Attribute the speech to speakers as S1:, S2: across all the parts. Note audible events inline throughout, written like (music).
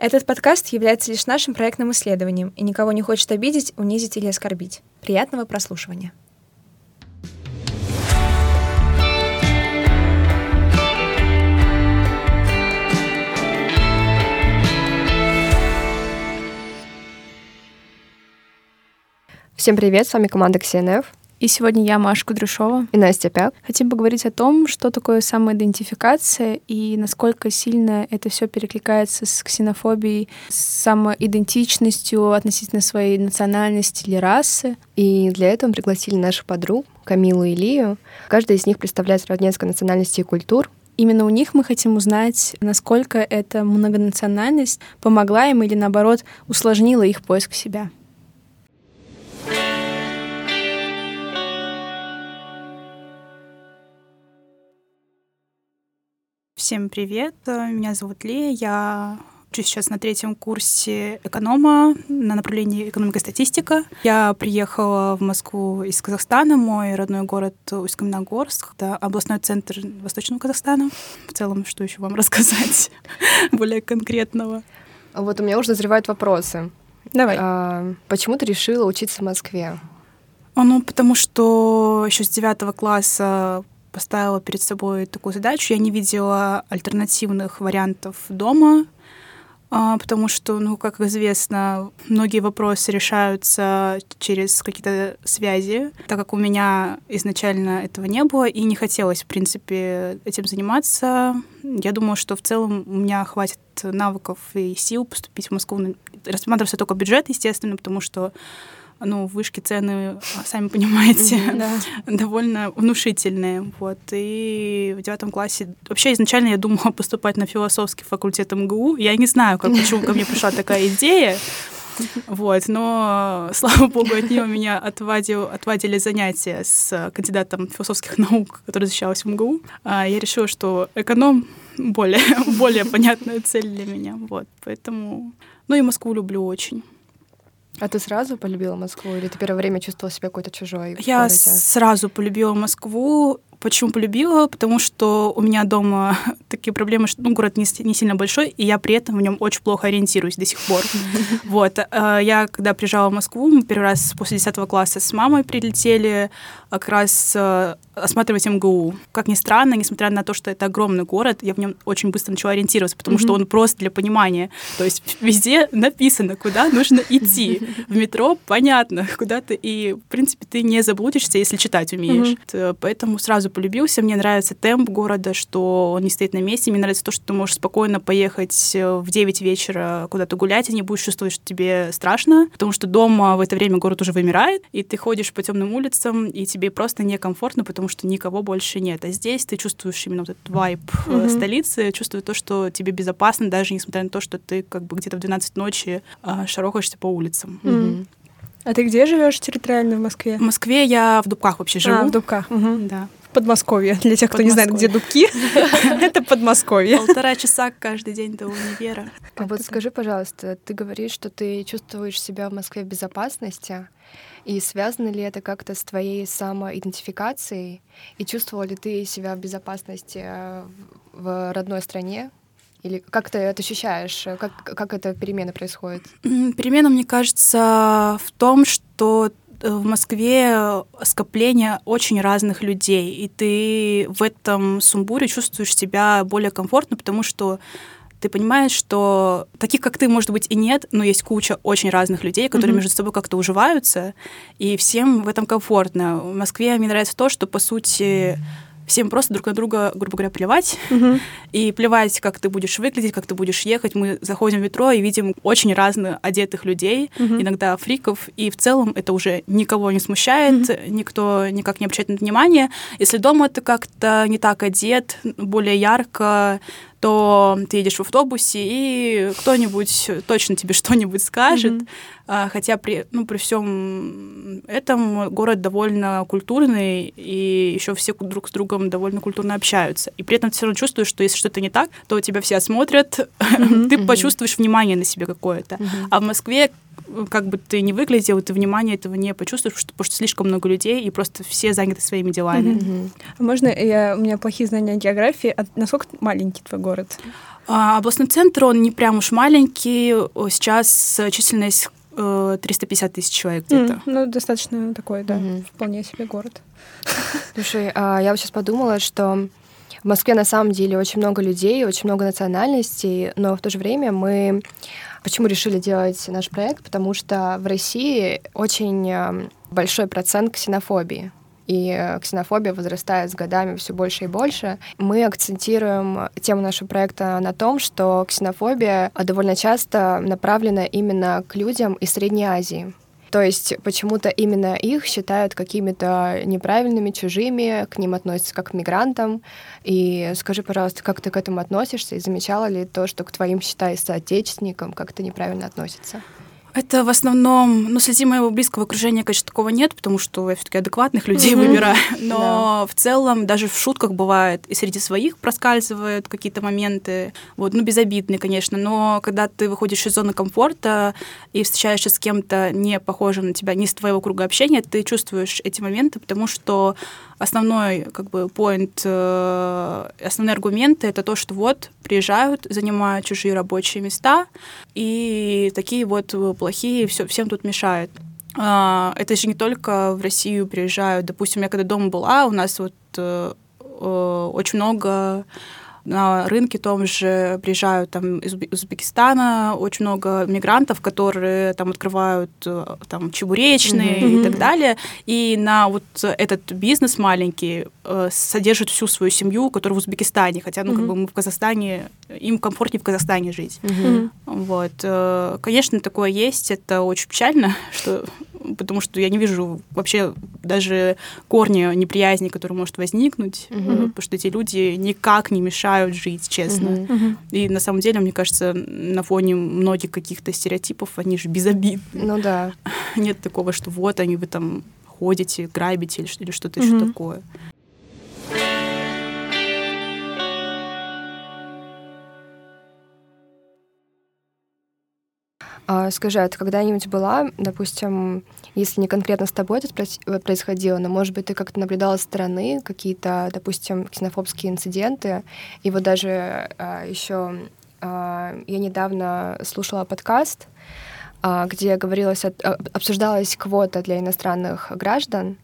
S1: Этот подкаст является лишь нашим проектным исследованием и никого не хочет обидеть, унизить или оскорбить. Приятного прослушивания.
S2: Всем привет, с вами команда KCNF.
S3: И сегодня я, Маша Кудряшова.
S2: И Настя Пяк.
S3: Хотим поговорить о том, что такое самоидентификация и насколько сильно это все перекликается с ксенофобией, с самоидентичностью относительно своей национальности или расы.
S2: И для этого мы пригласили наших подруг, Камилу и Лию. Каждая из них представляет сразу несколько национальностей и культур.
S3: Именно у них мы хотим узнать, насколько эта многонациональность помогла им или, наоборот, усложнила их поиск себя.
S4: Всем привет, меня зовут Лия, я учусь сейчас на третьем курсе эконома на направлении экономика и статистика. Я приехала в Москву из Казахстана, мой родной город Усть-Каменогорск, это областной центр Восточного Казахстана. В целом, что еще вам (laughs) рассказать более конкретного?
S2: Вот у меня уже назревают вопросы.
S3: Давай.
S2: А, почему ты решила учиться в Москве?
S4: Ну, потому что еще с девятого класса поставила перед собой такую задачу. Я не видела альтернативных вариантов дома, а, потому что, ну, как известно, многие вопросы решаются через какие-то связи, так как у меня изначально этого не было и не хотелось, в принципе, этим заниматься. Я думаю, что в целом у меня хватит навыков и сил поступить в Москву. Рассматривался только бюджет, естественно, потому что ну, вышки цены, сами понимаете, (laughs) довольно внушительные. Вот. И в девятом классе... Вообще, изначально я думала (laughs) поступать на философский факультет МГУ. Я не знаю, как, почему ко мне пришла такая идея. Вот, но, (laughs) слава богу, от нее меня отвадил, отвадили занятия с кандидатом философских наук, который защищалась в МГУ. А я решила, что эконом более, более понятная цель для меня. Вот, поэтому... Ну и Москву люблю очень.
S2: А ты сразу полюбила Москву или ты первое время чувствовала себя какой-то чужой?
S4: Я сразу полюбила Москву. Почему полюбила? Потому что у меня дома (laughs) такие проблемы, что ну, город не, не сильно большой, и я при этом в нем очень плохо ориентируюсь до сих пор. (laughs) Вот. Э, я, когда приезжала в Москву, мы первый раз после 10 класса с мамой прилетели а, как раз э, осматривать МГУ. Как ни странно, несмотря на то, что это огромный город, я в нем очень быстро начала ориентироваться, потому что он просто для понимания. То есть везде написано, куда нужно идти. (laughs) В метро понятно, куда ты, и, в принципе, ты не заблудишься, если читать умеешь. Поэтому сразу сразу полюбился. Мне нравится темп города, что он не стоит на месте. Мне нравится то, что ты можешь спокойно поехать э, в 9 вечера куда-то гулять, и не будешь чувствовать, что тебе страшно, потому что дома в это время город уже вымирает, и ты ходишь по темным улицам, и тебе просто некомфортно, потому что никого больше нет. А здесь ты чувствуешь именно вот этот вайб mm-hmm. столицы, чувствуешь то, что тебе безопасно, даже несмотря на то, что ты как бы где-то в 12 ночи а, шарохаешься по улицам.
S3: Mm-hmm. А ты где живешь территориально в Москве?
S4: В Москве я в Дубках вообще живу.
S3: А, в Дубках. Угу.
S4: Да.
S3: Подмосковье. Для тех, кто не знает, где Дубки, (laughs) это Подмосковье.
S4: Полтора часа каждый день до универа.
S2: А вот скажи, пожалуйста, ты говоришь, что ты чувствуешь себя в Москве в безопасности, и связано ли это как-то с твоей самоидентификацией? И чувствовала ли ты себя в безопасности э, в родной стране? Или как ты это ощущаешь? Как, как эта перемена происходит?
S4: Перемена, мне кажется, в том, что в Москве скопление очень разных людей, и ты в этом сумбуре чувствуешь себя более комфортно, потому что ты понимаешь, что таких, как ты, может быть, и нет, но есть куча очень разных людей, которые mm-hmm. между собой как-то уживаются, и всем в этом комфортно. В Москве мне нравится то, что, по сути, всем просто друг на друга, грубо говоря, плевать. Угу. И плевать, как ты будешь выглядеть, как ты будешь ехать. Мы заходим в метро и видим очень разных одетых людей, угу. иногда фриков, и в целом это уже никого не смущает, угу. никто никак не обращает на это внимание. Если дома ты как-то не так одет, более ярко, то ты едешь в автобусе, и кто-нибудь точно тебе (laughs) что-нибудь скажет. Mm-hmm. Хотя при, ну, при всем этом город довольно культурный, и еще все друг с другом довольно культурно общаются. И при этом ты все равно чувствуешь, что если что-то не так, то тебя все осмотрят, (laughs) mm-hmm. ты почувствуешь внимание на себе какое-то. Mm-hmm. А в Москве как бы ты ни выглядел, ты внимания этого не почувствуешь, потому что слишком много людей, и просто все заняты своими делами.
S3: Mm-hmm. Можно я, у меня плохие знания географии. А насколько маленький твой город?
S4: А, областной центр, он не прям уж маленький. Сейчас численность 350 э, тысяч человек где-то. Mm,
S3: ну, достаточно такой, да, mm-hmm. вполне себе город.
S2: Слушай, а я вот сейчас подумала, что в Москве на самом деле очень много людей, очень много национальностей, но в то же время мы почему решили делать наш проект? Потому что в России очень э, большой процент ксенофобии и э, ксенофобия возрастает с годами все больше и больше. Мы акцентируем тему нашего проекта на том, что ксенофобия довольно часто направлена именно к людям из Средней Азии. То есть почему-то именно их считают какими-то неправильными, чужими, к ним относятся как к мигрантам. И скажи, пожалуйста, как ты к этому относишься и замечала ли то, что к твоим, считай, соотечественникам как-то неправильно относятся?
S4: Это в основном, ну, среди моего близкого окружения, конечно, такого нет, потому что я все-таки адекватных людей mm-hmm. выбираю. Но да. в целом, даже в шутках бывает, и среди своих проскальзывают какие-то моменты, вот, ну, безобидные, конечно, но когда ты выходишь из зоны комфорта и встречаешься с кем-то не похожим на тебя, не с твоего круга общения, ты чувствуешь эти моменты, потому что основной как бы point, э, основные аргументы это то, что вот приезжают, занимают чужие рабочие места, и такие вот плохие все, всем тут мешают. А, это же не только в Россию приезжают. Допустим, я когда дома была, у нас вот э, э, очень много на рынке том же приезжают там из Узбекистана очень много мигрантов, которые там открывают э, там чебуречные mm-hmm. и так далее. И на вот этот бизнес маленький э, содержит всю свою семью, которая в Узбекистане, хотя ну mm-hmm. как бы мы в Казахстане им комфортнее в Казахстане жить. Mm-hmm. Вот, э, конечно, такое есть, это очень печально, (laughs) что потому что я не вижу вообще даже корня неприязни, который может возникнуть, uh-huh. потому что эти люди никак не мешают жить, честно. Uh-huh. И на самом деле, мне кажется, на фоне многих каких-то стереотипов они же безобидны.
S2: Ну да. (laughs)
S4: Нет такого, что вот они вы там ходите, грабите или, или что-то uh-huh. еще такое.
S2: А, скажи, а ты когда-нибудь была, допустим, если не конкретно с тобой это происходило, но, может быть, ты как-то наблюдала со стороны какие-то, допустим, ксенофобские инциденты, и вот даже а, еще а, я недавно слушала подкаст, где говорилось, а, обсуждалась квота для иностранных граждан,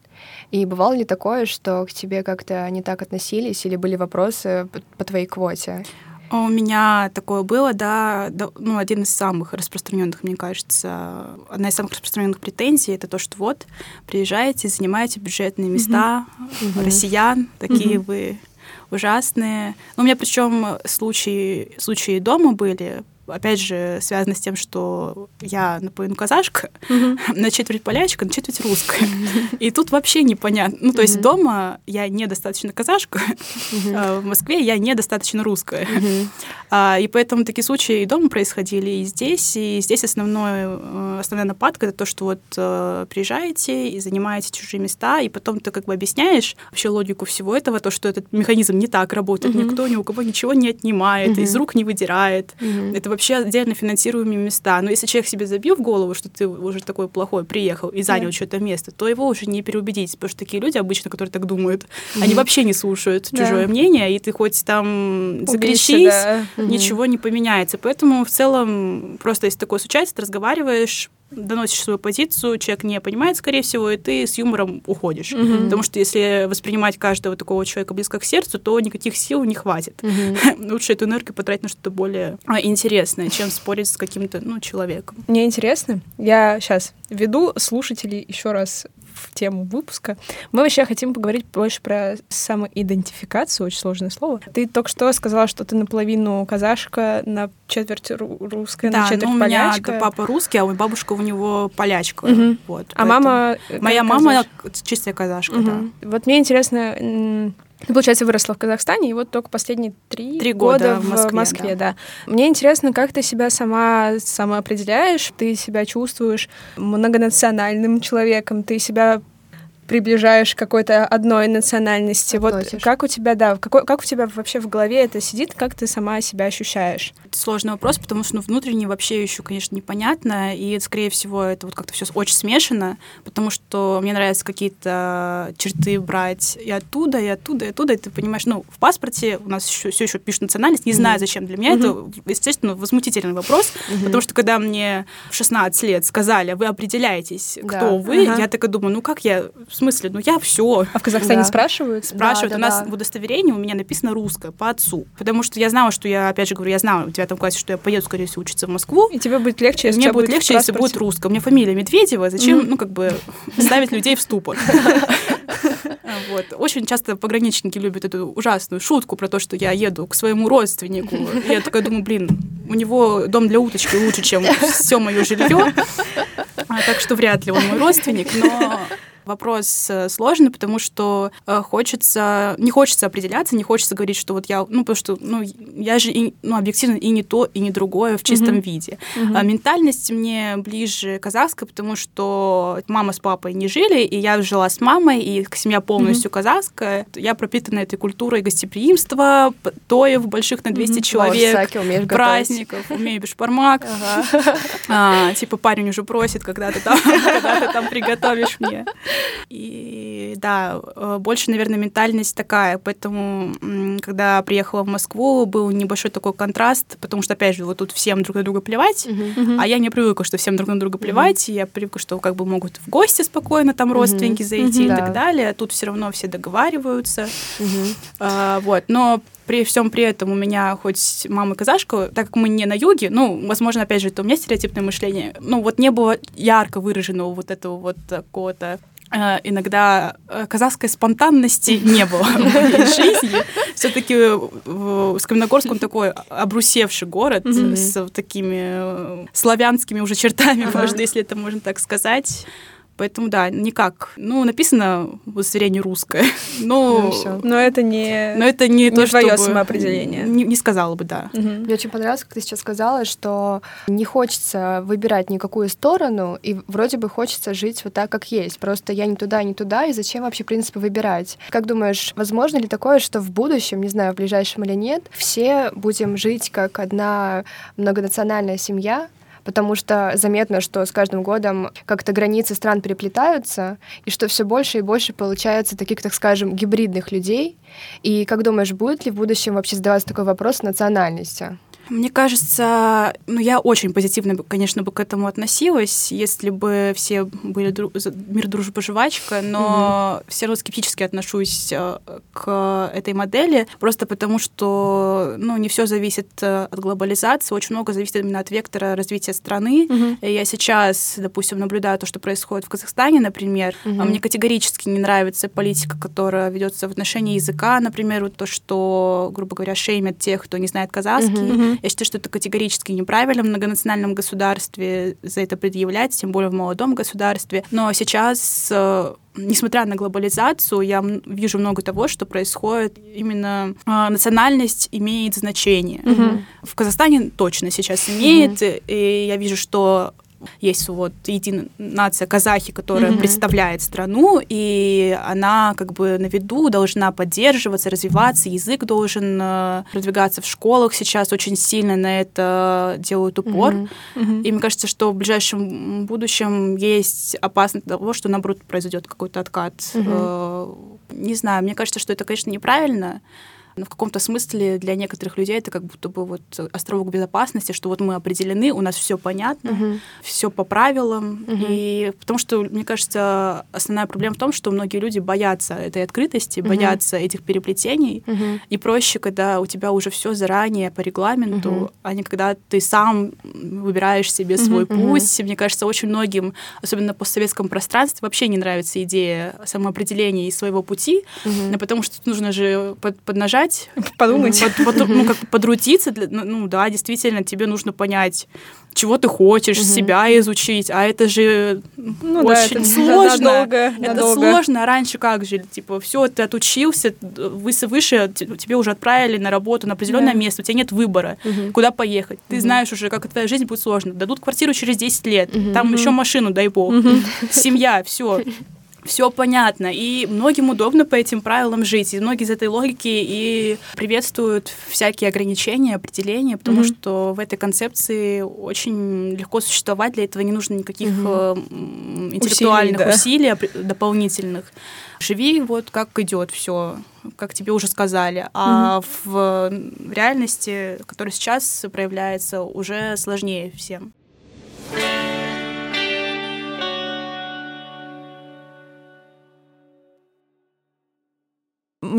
S2: и бывало ли такое, что к тебе как-то не так относились или были вопросы по твоей квоте?
S4: У меня такое было, да, ну, один из самых распространенных, мне кажется, одна из самых распространенных претензий это то, что вот приезжаете, занимаете бюджетные места mm-hmm. россиян, такие mm-hmm. вы ужасные. Ну, у меня причем случаи, случаи дома были, опять же, связано с тем, что я наполовину казашка, mm-hmm. (laughs) на четверть полячка, на четверть русская. Mm-hmm. И тут вообще непонятно. Ну, то есть mm-hmm. дома я недостаточно казашка, mm-hmm. а в Москве я недостаточно русская. Mm-hmm. А, и поэтому такие случаи и дома происходили, и здесь. И здесь основной, э, основная нападка — это то, что вот э, приезжаете и занимаете чужие места, и потом ты как бы объясняешь вообще логику всего этого, то, что этот механизм не так работает, mm-hmm. никто ни у кого ничего не отнимает, mm-hmm. из рук не выдирает. Mm-hmm. Это вообще отдельно финансируемые места. Но если человек себе забил в голову, что ты уже такой плохой приехал и занял yeah. что-то место, то его уже не переубедить, потому что такие люди обычно, которые так думают, mm-hmm. они вообще не слушают чужое мнение, и ты хоть там закричись, да. Ничего не поменяется. Поэтому в целом просто если такое случается, ты разговариваешь, доносишь свою позицию, человек не понимает, скорее всего, и ты с юмором уходишь. Угу. Потому что если воспринимать каждого такого человека близко к сердцу, то никаких сил не хватит. Угу. (laughs) Лучше эту энергию потратить на что-то более а, интересное, чем спорить с каким-то ну, человеком.
S3: Мне интересно, я сейчас веду слушателей еще раз в тему выпуска. Мы вообще хотим поговорить больше про самоидентификацию, очень сложное слово. Ты только что сказала, что ты наполовину казашка, на четверть русская,
S4: да,
S3: на четверть
S4: ну, у
S3: меня
S4: папа русский, а у бабушка у него полячка. Угу. Вот,
S3: а мама...
S4: Моя мама чистая казашка, угу. да.
S3: Вот мне интересно, ты, получается, выросла в Казахстане, и вот только последние три,
S4: три года, года в
S3: Москве,
S4: в Москве
S3: да. да. Мне интересно, как ты себя сама самоопределяешь, ты себя чувствуешь многонациональным человеком, ты себя приближаешь к какой-то одной национальности.
S2: Относишь.
S3: Вот как у тебя, да, какой, как у тебя вообще в голове это сидит, как ты сама себя ощущаешь?
S4: Это сложный вопрос, потому что ну, внутренне вообще еще, конечно, непонятно, и, скорее всего, это вот как-то все очень смешано, потому что мне нравятся какие-то черты брать и оттуда, и оттуда, и оттуда, и ты понимаешь, ну, в паспорте у нас еще, все еще пишут национальность, не знаю, зачем. Для меня это, естественно, возмутительный вопрос, потому что когда мне в 16 лет сказали, вы определяетесь,
S2: Да.
S4: кто вы,
S3: Ага.
S4: я такая думаю, ну как я, в смысле, ну я все.
S3: А в Казахстане
S2: Да.
S3: спрашивают?
S4: Спрашивают,
S2: Да,
S4: у
S2: да,
S4: нас
S2: да.
S4: в удостоверении у меня написано русское по отцу, потому что я знала, что я, опять же говорю, я знала в девятом классе, что я поеду, скорее всего, учиться в Москву,
S3: И тебе будет легче, если у
S4: мне будет легче, если будет русское. У меня фамилия Медведева, зачем, ну, как бы, (laughs) ставить людей в ступор? (laughs) Вот. Очень часто пограничники любят эту ужасную шутку про то, что я еду к своему родственнику. И я такая думаю, блин, у него дом для уточки лучше, чем все мое жилье. А, Так что вряд ли он мой родственник, но Вопрос э, сложный, потому что э, хочется, не хочется определяться, не хочется говорить, что вот я, ну, потому что, ну, я же, и, ну, объективно и не то, и не другое в чистом
S3: Мгм.
S4: виде.
S3: Мгм.
S4: А ментальность мне ближе казахская, потому что мама с папой не жили, и я жила с мамой, и семья полностью казахская. Я пропитана этой культурой гостеприимства, тоев больших на 200 человек,
S2: Лавсаки умеешь готовить.
S4: праздников, умею бешбармак. (laughs) А, типа парень уже просит, когда ты там, (laughs) когда ты там приготовишь мне. И да, э, больше, наверное, ментальность такая. Поэтому, когда приехала в Москву, был небольшой такой контраст, потому что, опять же, вот тут всем друг на друга плевать,
S3: Мгм.
S4: а я не привыкла, что всем друг на друга плевать, и я привыкла, что как бы могут в гости спокойно там родственники зайти и
S2: Мгм.
S4: так
S2: Да.
S4: далее. Тут все равно все договариваются.
S2: Мгм.
S4: А, вот, но при всем при этом у меня хоть мама казашка, так как мы не на юге, ну, возможно, опять же, это у меня стереотипное мышление, ну, вот не было ярко выраженного вот этого вот какого-то э, иногда э, казахской спонтанности (laughs) не было в моей жизни. Все-таки Скамногорск, он такой обрусевший город с такими э, славянскими уже чертами, можно, если это можно так сказать. Поэтому, да, никак. Ну, написано в удостоверении русское. (laughs)
S2: Ну,
S4: Но,
S2: всё.
S3: Но это не...
S4: но это не,
S3: Не
S4: то,
S3: твоё
S4: чтобы-
S3: самоопределение.
S4: Не, не сказала бы, да.
S3: Мгм.
S2: Мне очень понравилось, как ты сейчас сказала, что не хочется выбирать никакую сторону, и вроде бы хочется жить вот так, как есть. Просто я не туда, не туда, и зачем вообще, в принципе, выбирать? Как думаешь, возможно ли такое, что в будущем, не знаю, в ближайшем или нет, все будем жить как одна многонациональная семья, потому что заметно, что с каждым годом как-то границы стран переплетаются, и что все больше и больше получается таких, так скажем, гибридных людей. И как думаешь, будет ли в будущем вообще задаваться такой вопрос национальности?
S4: Мне кажется, ну, я очень позитивно, конечно, бы к этому относилась, если бы все были дру- мир, дружба, жвачка, но все равно скептически отношусь э, к этой модели, просто потому что, ну, не все зависит э, от глобализации, очень много зависит именно от вектора развития страны. И Я сейчас, допустим, наблюдаю то, что происходит в Казахстане, например. А Мне категорически не нравится политика, которая ведется в отношении языка, например, вот то, что, грубо говоря, шеймят тех, кто не знает казахский.
S3: Мгм.
S4: Я считаю, что это категорически неправильно в многонациональном государстве за это предъявлять, тем более в молодом государстве. Но сейчас, э, несмотря на глобализацию, я вижу много того, что происходит. Именно э, национальность имеет значение.
S3: Мгм.
S4: В Казахстане точно сейчас имеет, и я вижу, что есть вот единая нация казахи, которая
S3: Мгм.
S4: представляет страну, и она как бы на виду должна поддерживаться, развиваться, язык должен э, продвигаться в школах. Сейчас очень сильно на это делают упор.
S2: Мгм.
S4: И мне кажется, что в ближайшем будущем есть опасность того, что, наоборот, произойдет какой-то откат. Э, Не знаю, мне кажется, что это, конечно, неправильно, но в каком-то смысле для некоторых людей это как будто бы вот островок безопасности, что вот мы определены, у нас все понятно,
S2: Мгм.
S4: все по правилам.
S2: Мгм.
S4: И потому что, мне кажется, основная проблема в том, что многие люди боятся этой открытости,
S2: Мгм.
S4: боятся этих переплетений.
S2: Мгм.
S4: И проще, когда у тебя уже все заранее по регламенту,
S2: Мгм.
S4: а не когда ты сам выбираешь себе свой
S2: мгм.
S4: путь. Мне кажется, очень многим, особенно в постсоветском пространстве, вообще не нравится идея самоопределения и своего пути,
S2: Мгм.
S4: ну, потому что нужно же под- поднажать, (laughs)
S3: Подумать.
S4: под- под- ну, как подрутиться. для- ну, ну да, действительно, тебе нужно понять, чего ты хочешь,
S2: Мгм.
S4: себя изучить, а это же
S3: Ну да,
S4: очень
S3: это (laughs)
S4: сложно.
S3: надолго,
S4: Это
S3: надолго.
S4: сложно. А раньше как же? Типа, все, ты отучился, выше, выше, тебе уже отправили на работу на определенное
S3: Да.
S4: место, у тебя нет выбора,
S2: Мгм.
S4: куда поехать. Ты
S2: Мгм.
S4: знаешь уже, как твоя жизнь будет сложно. Дадут квартиру через 10 лет,
S2: Мгм.
S4: там
S3: Мгм.
S4: еще машину, дай бог.
S3: Мгм.
S4: Семья, все. (laughs) все понятно, и многим удобно по этим правилам жить, и многие из этой логики и приветствуют всякие ограничения, определения, потому mm-hmm. что в этой концепции очень легко существовать, для этого не нужно никаких mm-hmm. интеллектуальных усилий, да. усилий дополнительных. Живи вот как идет все, как тебе уже сказали. А mm-hmm. в реальности, которая сейчас проявляется, уже сложнее всем.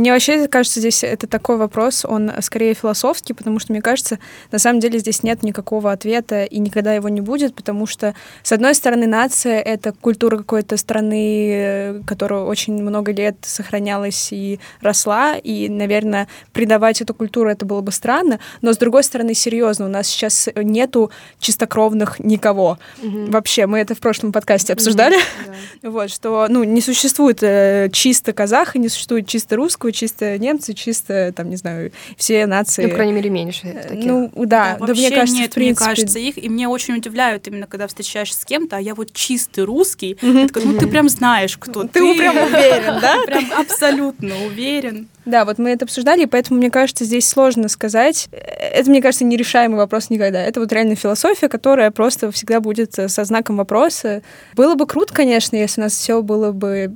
S3: Мне вообще кажется, здесь это такой вопрос, он скорее философский, потому что, мне кажется, на самом деле здесь нет никакого ответа и никогда его не будет, потому что, с одной стороны, нация — это культура какой-то страны, которая очень много лет сохранялась и росла, и, наверное, предавать эту культуру это было бы странно, но, с другой стороны, серьезно, у нас сейчас нету чистокровных никого. Mm-hmm. Вообще, мы это в прошлом подкасте обсуждали, mm-hmm. (laughs) вот, что, ну, не существует э, чисто казаха, не существует чисто русского, чисто немцы, чисто, там, не знаю, все нации.
S2: Ну, по крайней мере, меньше
S3: э, таких. Ну, да, да, да мне кажется,
S4: нет,
S3: в принципе...
S4: мне кажется, их, и мне очень удивляют именно, когда встречаешься с кем-то, а я вот чистый русский, mm-hmm. такая, ну, ты прям знаешь, кто ты.
S3: Ты прям уверен, да? (laughs)
S4: Прям абсолютно уверен.
S3: Да, вот мы это обсуждали, и поэтому, мне кажется, здесь сложно сказать. Это, мне кажется, нерешаемый вопрос никогда. Это вот реально философия, которая просто всегда будет э, со знаком вопроса. Было бы круто, конечно, если у нас все было бы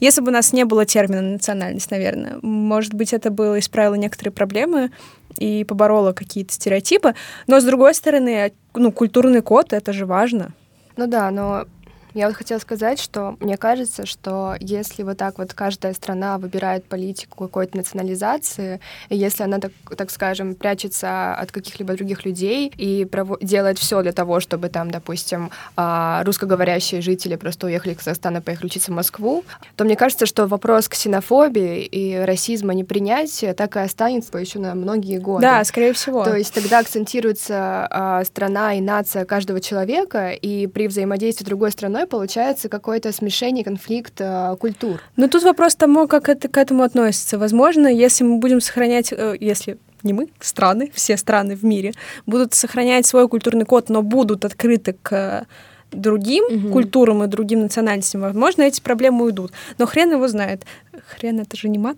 S3: если бы у нас не было термина национальность, наверное, может быть, это было исправило некоторые проблемы и побороло какие-то стереотипы. Но, с другой стороны, ну, культурный код — это же важно.
S2: Ну да, но я вот хотела сказать, что мне кажется, что если вот так вот каждая страна выбирает политику какой-то национализации, и если она, так, так скажем, прячется от каких-либо других людей и делает все для того, чтобы там, допустим, а, русскоговорящие жители просто уехали из Казахстана, поехали учиться в Москву, то мне кажется, что вопрос ксенофобии и расизма, непринятия так и останется еще на многие годы.
S3: Да, скорее всего.
S2: То есть тогда акцентируется а, страна и нация каждого человека, и при взаимодействии с другой страной страной получается какое-то смешение, конфликт э, культур.
S3: Но тут вопрос тому, как это к этому относится. Возможно, если мы будем сохранять, э, если не мы, страны, все страны в мире, будут сохранять свой культурный код, но будут открыты к другим угу. культурам и другим национальностям, возможно, эти проблемы уйдут. Но хрен его знает. Хрен это же не мат.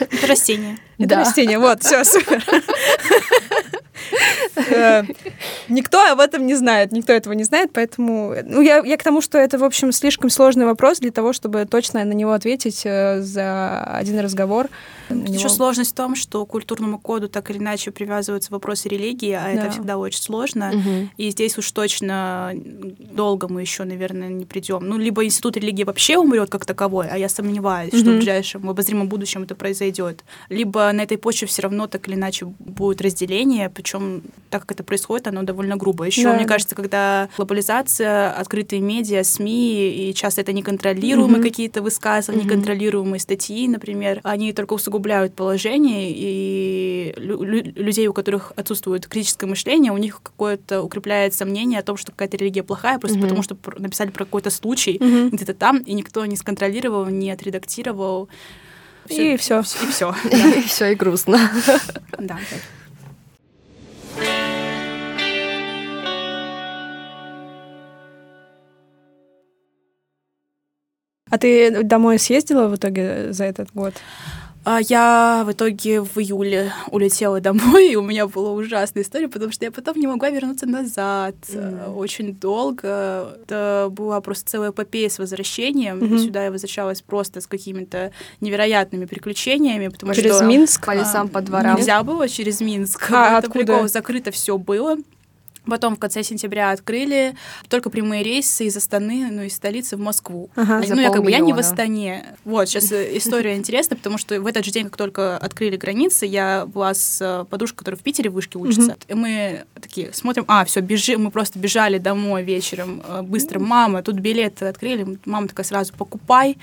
S4: Это растение.
S3: Это растение, вот, все, супер. Э, никто об этом не знает, никто этого не знает, поэтому... Ну, я, я к тому, что это, в общем, слишком сложный вопрос для того, чтобы точно на него ответить э, за один разговор.
S4: Еще него... сложность в том, что к культурному коду так или иначе привязываются вопросы религии, а да. это всегда очень сложно. Угу. И здесь уж точно долго мы еще, наверное, не придем. Ну, либо институт религии вообще умрет как таковой, а я сомневаюсь, угу. что в ближайшем, в обозримом будущем это произойдет. Либо на этой почве все равно так или иначе будет разделение, причем так как это происходит, оно довольно грубо. Еще, да, мне кажется, когда глобализация, открытые медиа, СМИ, и часто это неконтролируемые угу. какие-то высказывания, угу. неконтролируемые статьи, например, они только усугубляют положение, и лю- людей, у которых отсутствует критическое мышление, у них какое-то укрепляется мнение о том, что какая-то религия плохая, просто угу. потому что написали про какой-то случай угу. где-то там, и никто не сконтролировал, не отредактировал.
S3: И все.
S4: И все. (laughs)
S2: И все, и грустно. (laughs)
S4: Да.
S3: А ты домой съездила в итоге за этот год?
S4: А я в итоге в июле улетела домой, и у меня была ужасная история, потому что я потом не могла вернуться назад mm. очень долго. Это была просто целая эпопея с возвращением. Mm-hmm. Сюда я возвращалась просто с какими-то невероятными приключениями, потому
S3: через
S4: что...
S3: Минск?
S2: По лесам, по дворам?
S4: Нельзя было через Минск.
S3: А, откуда?
S4: Прикол, закрыто все было. Потом в конце сентября открыли только прямые рейсы из Астаны, ну, из столицы в Москву. Ага, ну, я как бы я не в Астане. Вот, сейчас э, (laughs) история интересная, потому что в этот же день, как только открыли границы, я была с э, подружкой, которая в Питере в вышке учится. И мы такие смотрим, а, все, бежим, мы просто бежали домой вечером. Э, быстро, мама, тут билеты открыли. Мама такая сразу, покупай.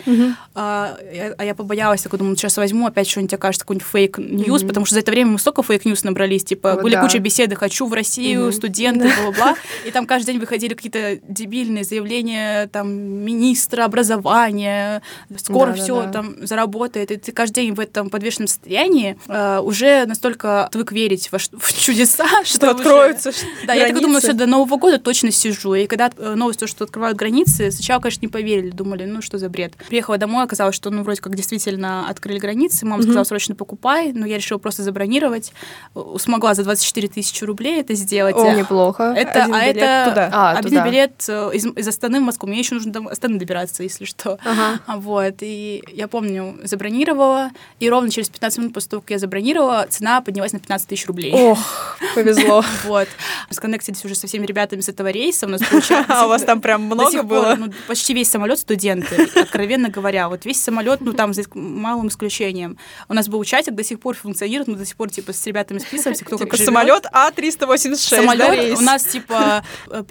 S4: А, а я побоялась, такой, думаю, сейчас возьму, опять что-нибудь окажется, какой-нибудь fake news, потому что за это время мы столько fake news набрались, типа, были куча беседы, хочу в Россию, студент студенты, бла-бла. (laughs) И там каждый день выходили какие-то дебильные заявления там министра образования, скоро все там заработает. И ты каждый день в этом подвешенном состоянии э, уже настолько отвык верить (laughs) в чудеса,
S3: Что откроются
S4: Да, я так думаю,
S3: границы.
S4: все до Нового года точно сижу. И когда э, новость, то, что открывают границы, сначала, конечно, не поверили, думали, ну что за бред. Приехала домой, оказалось, что ну вроде как действительно открыли границы. Мама сказала, срочно покупай, но я решила просто забронировать. Э, Смогла за 24 тысячи рублей это сделать.
S2: О, (laughs) неплохо.
S4: Это,
S3: Один
S4: а
S3: билет
S4: это
S3: туда.
S2: А,
S4: один
S2: туда.
S4: билет э, из, из Астаны в Москву. Мне еще нужно до Астаны добираться, если что.
S2: Ага. (laughs)
S4: Вот, и я помню, забронировала, и ровно через 15 минут после того, как я забронировала, цена поднялась на 15 тысяч рублей.
S3: Ох, повезло. (laughs)
S4: Вот. Сконнектились уже со всеми ребятами с этого рейса. У нас получается... (laughs)
S3: А у вас там прям много было?
S4: ну, почти весь самолет студенты, откровенно говоря. Вот весь самолет, ну там за малым исключением. У нас был чатик, до сих пор функционирует, мы до сих пор типа с ребятами списываемся, кто как
S3: Типа
S4: живет.
S3: самолет А386, да,
S4: Самолет
S3: рейс?
S4: у нас типа э,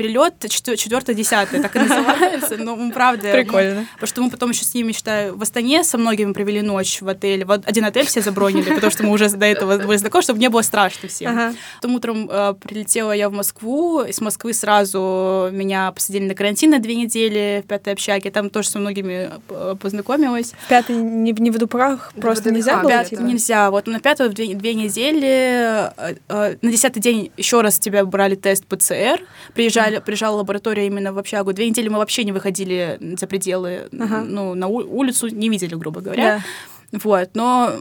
S4: четвертый десятый, так и (laughs) называется. Ну, правда.
S3: Прикольно.
S4: Потому что мы потом еще с ними, считаю, в Астане со многими провели ночь в отеле. Вот один отель все забронили, потому что мы уже до этого были знакомы, чтобы не было страшно всем.
S3: Ага.
S4: Потом утром э, прилетела я в Москву, и с Москвы сразу меня посадили на карантин на две недели в пятой общаге. Там тоже со многими э, познакомилась.
S3: В пятый не, не в Дупрах просто нельзя
S2: а,
S3: было?
S4: Нельзя. Вот на пятую две, две недели, э, э, на десятый день еще раз тебя брали тест ПЦР, приезжали, приезжала лаборатория именно в общагу. Две недели мы вообще не выходили за пределы,
S3: Ага.
S4: ну, на улицу не видели, грубо говоря.
S3: Да.
S4: Вот, но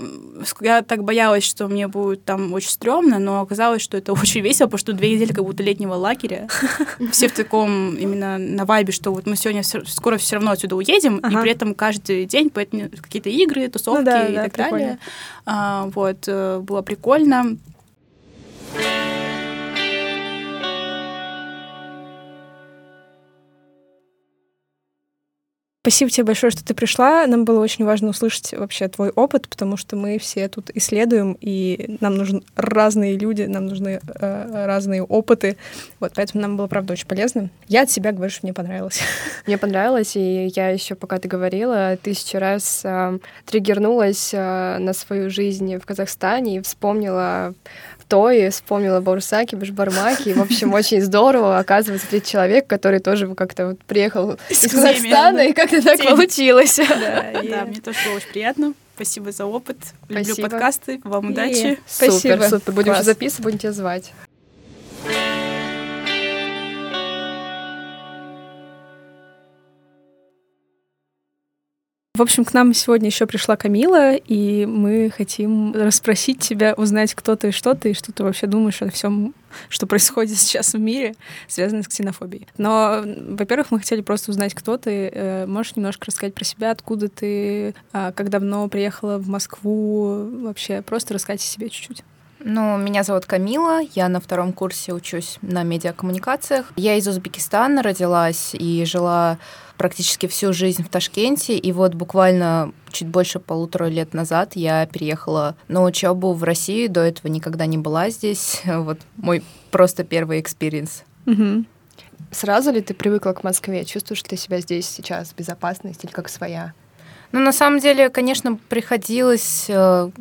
S4: я так боялась, что мне будет там очень стрёмно, но оказалось, что это (laughs) очень весело, потому что две недели как будто летнего лагеря. (laughs) Все в таком именно на вайбе, что вот мы сегодня скоро все равно отсюда уедем, и
S3: Ага.
S4: при этом каждый день поэтому какие-то игры, тусовки
S3: Ну да,
S4: и
S3: да,
S4: так
S3: прикольно.
S4: далее. А, Вот, э, было прикольно.
S3: Спасибо тебе большое, что ты пришла. Нам было очень важно услышать вообще твой опыт, потому что мы все тут исследуем, и нам нужны разные люди, нам нужны э, разные опыты. Вот, поэтому нам было, правда, очень полезно. Я от себя говорю, что мне понравилось. (laughs)
S2: Мне понравилось, и я еще, пока ты говорила, тысячу раз э, триггернулась э, на свою жизнь в Казахстане и вспомнила то, и вспомнила Баурсаки, Башбармаки. И, в общем, очень здорово, оказывается, ты человек, который тоже как-то вот приехал (laughs) из
S4: С
S2: Казахстана, и как-то так
S4: Теме.
S2: получилось.
S3: Да, и-
S4: Да, мне тоже было очень приятно. Спасибо за опыт. Люблю
S2: Спасибо.
S4: подкасты. Вам
S3: И-
S4: удачи.
S3: Спасибо.
S2: Супер, супер. Будем
S3: Класс.
S2: уже записывать, будем тебя звать.
S3: В общем, к нам сегодня еще пришла Камила, и мы хотим расспросить тебя, узнать, кто ты и что ты, и что ты вообще думаешь о всем, что происходит (laughs) сейчас в мире, связанное с ксенофобией. Но, во-первых, мы хотели просто узнать, кто ты. Э, Можешь немножко рассказать про себя, откуда ты, а, как давно приехала в Москву, вообще просто рассказать о себе чуть-чуть.
S5: Ну, меня зовут Камила, я на втором курсе учусь на медиакоммуникациях. Я из Узбекистана родилась и жила практически всю жизнь в Ташкенте, и вот буквально чуть больше полутора лет назад я переехала на учебу в Россию, до этого никогда не была здесь. (laughs) Вот мой просто первый experience.
S3: Мгм.
S2: Сразу ли ты привыкла к Москве? Чувствуешь ли ты себя здесь сейчас в безопасности или как своя?
S5: Ну, на самом деле, конечно, приходилось э,